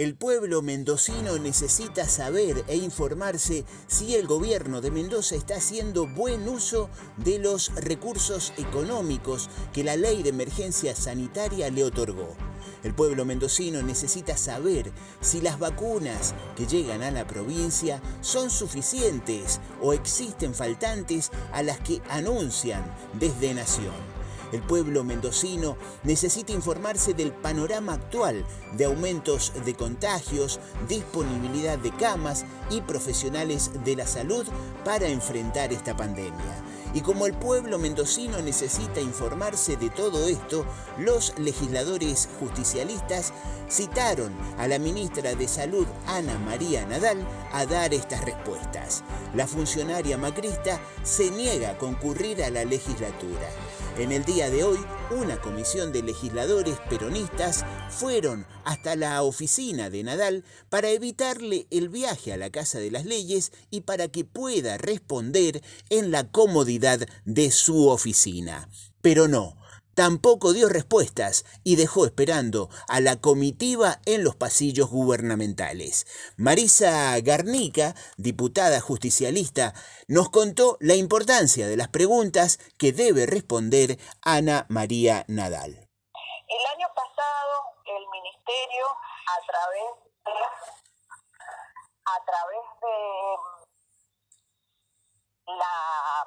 El pueblo mendocino necesita saber e informarse si el gobierno de Mendoza está haciendo buen uso de los recursos económicos que la ley de emergencia sanitaria le otorgó. El pueblo mendocino necesita saber si las vacunas que llegan a la provincia son suficientes o existen faltantes a las que anuncian desde Nación. El pueblo mendocino necesita informarse del panorama actual de aumentos de contagios, disponibilidad de camas y profesionales de la salud para enfrentar esta pandemia. Y como el pueblo mendocino necesita informarse de todo esto, los legisladores justicialistas citaron a la ministra de Salud, Ana María Nadal, a dar estas respuestas. La funcionaria macrista se niega a concurrir a la legislatura. En el día de hoy, una comisión de legisladores peronistas fueron hasta la oficina de Nadal para evitarle el viaje a la Casa de las Leyes y para que pueda responder en la comodidad de su oficina. Pero no, tampoco dio respuestas y dejó esperando a la comitiva en los pasillos gubernamentales. Marisa Garnica, diputada justicialista, nos contó la importancia de las preguntas que debe responder Ana María Nadal. El año pasado el ministerio a través de a través de la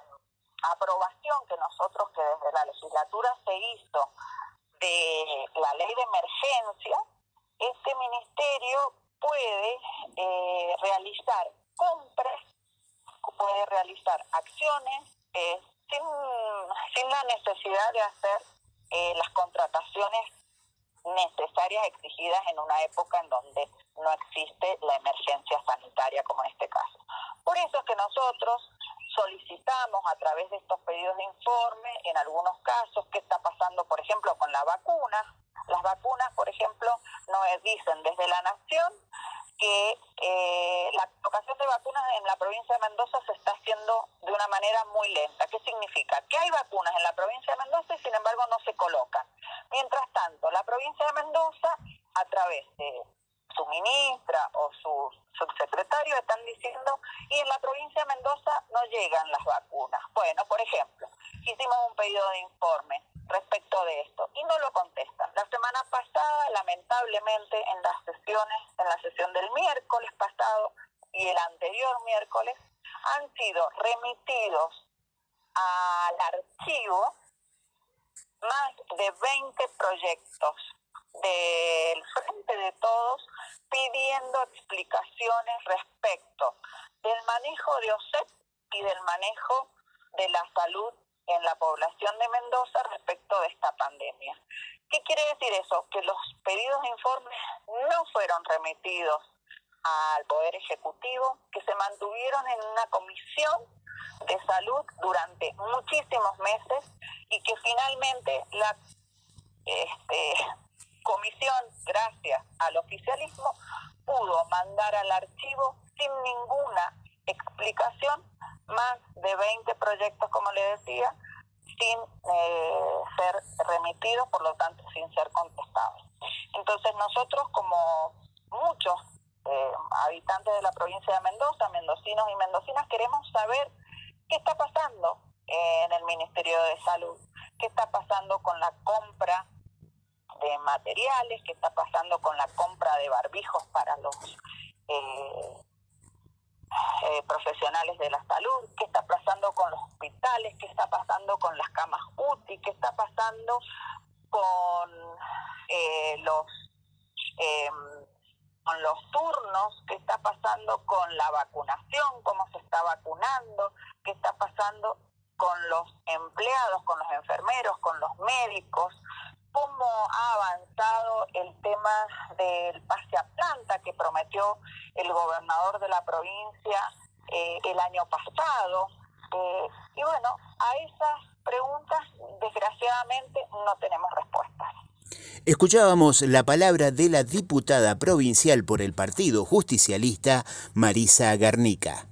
aprobación que nosotros, que desde la legislatura se hizo de la ley de emergencia, este ministerio puede eh, realizar compras, puede realizar acciones eh, sin, sin, la necesidad de hacer eh, las contrataciones necesarias exigidas en una época en donde no existe la emergencia sanitaria como en este caso. Por eso es que nosotros solicitamos a través de estos pedidos de informe, en algunos casos, qué está pasando, por ejemplo, con la vacuna. Las vacunas, por ejemplo, nos dicen desde la Nación que eh, la colocación de vacunas en la provincia de Mendoza se está haciendo de una manera muy lenta. ¿Qué significa? Que hay vacunas en la provincia de Mendoza y sin embargo no se colocan. Mientras tanto, la provincia de Mendoza, a través de su ministra o su subsecretario están no llegan las vacunas. Bueno, por ejemplo, hicimos un pedido de informe respecto de esto y no lo contestan. La semana pasada, lamentablemente, en las sesiones, en la sesión del miércoles pasado y el anterior miércoles, han sido remitidos al archivo más de 20 proyectos del Frente de Todos pidiendo explicaciones respecto del manejo de OSEP y del manejo de la salud en la población de Mendoza respecto de esta pandemia. ¿Qué quiere decir eso? Que los pedidos de informes no fueron remitidos al Poder Ejecutivo, que se mantuvieron en una comisión de salud durante muchísimos meses y que finalmente la este, comisión, gracias al oficialismo, pudo mandar al archivo sin ninguna explicación más de 20 proyectos, como le decía, sin eh, ser remitidos, por lo tanto, sin ser contestados. Entonces nosotros, como muchos eh, habitantes de la provincia de Mendoza, mendocinos y mendocinas, queremos saber qué está pasando en el Ministerio de Salud, qué está pasando con la compra de materiales, qué está pasando con la compra de barbijos para los eh, eh, profesionales de la salud, qué está pasando con los hospitales, qué está pasando con las camas UTI, qué está pasando con eh, los em, con los turnos, qué está pasando con la vacunación, cómo se está vacunando, qué está pasando con los empleados, con los enfermeros, con los médicos, cómo ha avanzado el tema del pase a planta que prometió el gobernador de la provincia eh, el año pasado. Eh, y bueno, a esas preguntas desgraciadamente no tenemos respuestas. Escuchábamos la palabra de la diputada provincial por el Partido Justicialista, Marisa Garnica.